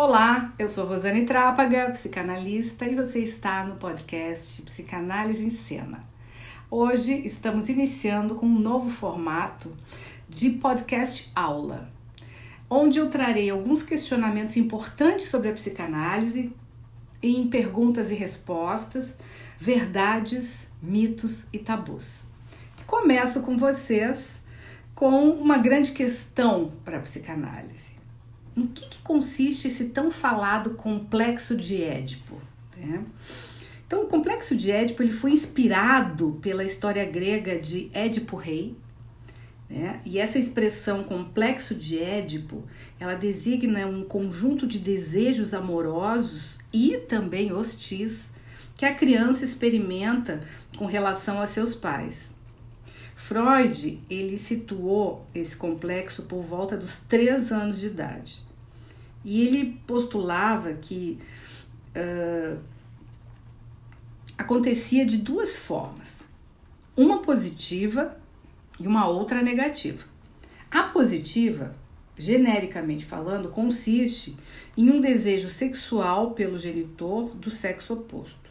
Olá, eu sou Rosane Trápaga, psicanalista, e você está no podcast Psicanálise em Cena. Hoje estamos iniciando com um novo formato de podcast aula, onde eu trarei alguns questionamentos importantes sobre a psicanálise em perguntas e respostas, verdades, mitos e tabus. Começo com vocês com uma grande questão para a psicanálise no que, que consiste esse tão falado complexo de Édipo? Né? Então, o complexo de Édipo ele foi inspirado pela história grega de Édipo Rei, né? E essa expressão complexo de Édipo, ela designa um conjunto de desejos amorosos e também hostis que a criança experimenta com relação a seus pais. Freud ele situou esse complexo por volta dos três anos de idade. E ele postulava que uh, acontecia de duas formas: uma positiva e uma outra negativa. A positiva, genericamente falando, consiste em um desejo sexual pelo genitor do sexo oposto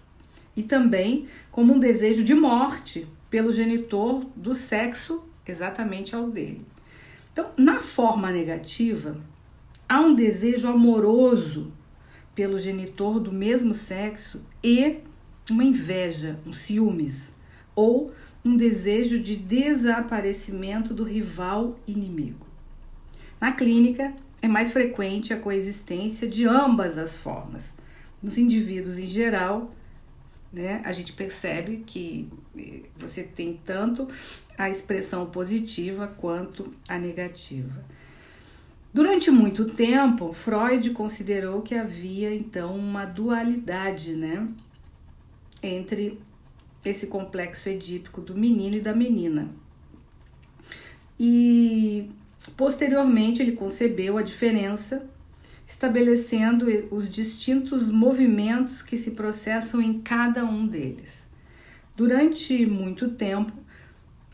e também como um desejo de morte pelo genitor do sexo exatamente ao dele. Então, na forma negativa, há um desejo amoroso pelo genitor do mesmo sexo e uma inveja, um ciúmes ou um desejo de desaparecimento do rival inimigo. Na clínica, é mais frequente a coexistência de ambas as formas. Nos indivíduos em geral, né, a gente percebe que eh, você tem tanto a expressão positiva quanto a negativa. Durante muito tempo, Freud considerou que havia então uma dualidade, né, entre esse complexo edípico do menino e da menina. E posteriormente ele concebeu a diferença, estabelecendo os distintos movimentos que se processam em cada um deles. Durante muito tempo,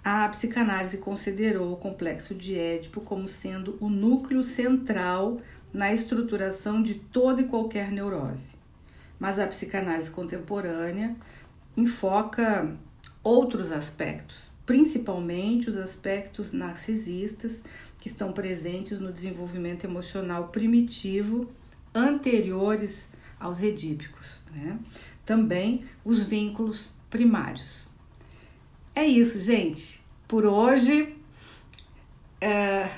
a psicanálise considerou o complexo de Édipo como sendo o núcleo central na estruturação de toda e qualquer neurose. Mas a psicanálise contemporânea enfoca outros aspectos, principalmente os aspectos narcisistas que estão presentes no desenvolvimento emocional primitivo anteriores aos edípicos. Né? Também os vínculos primários. É isso, gente. Por hoje, é,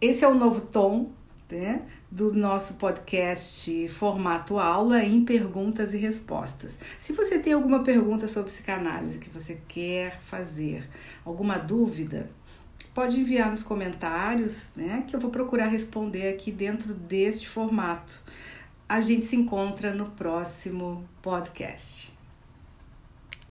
esse é o novo tom né, do nosso podcast formato aula em perguntas e respostas. Se você tem alguma pergunta sobre psicanálise que você quer fazer, alguma dúvida, pode enviar nos comentários, né, que eu vou procurar responder aqui dentro deste formato. A gente se encontra no próximo podcast.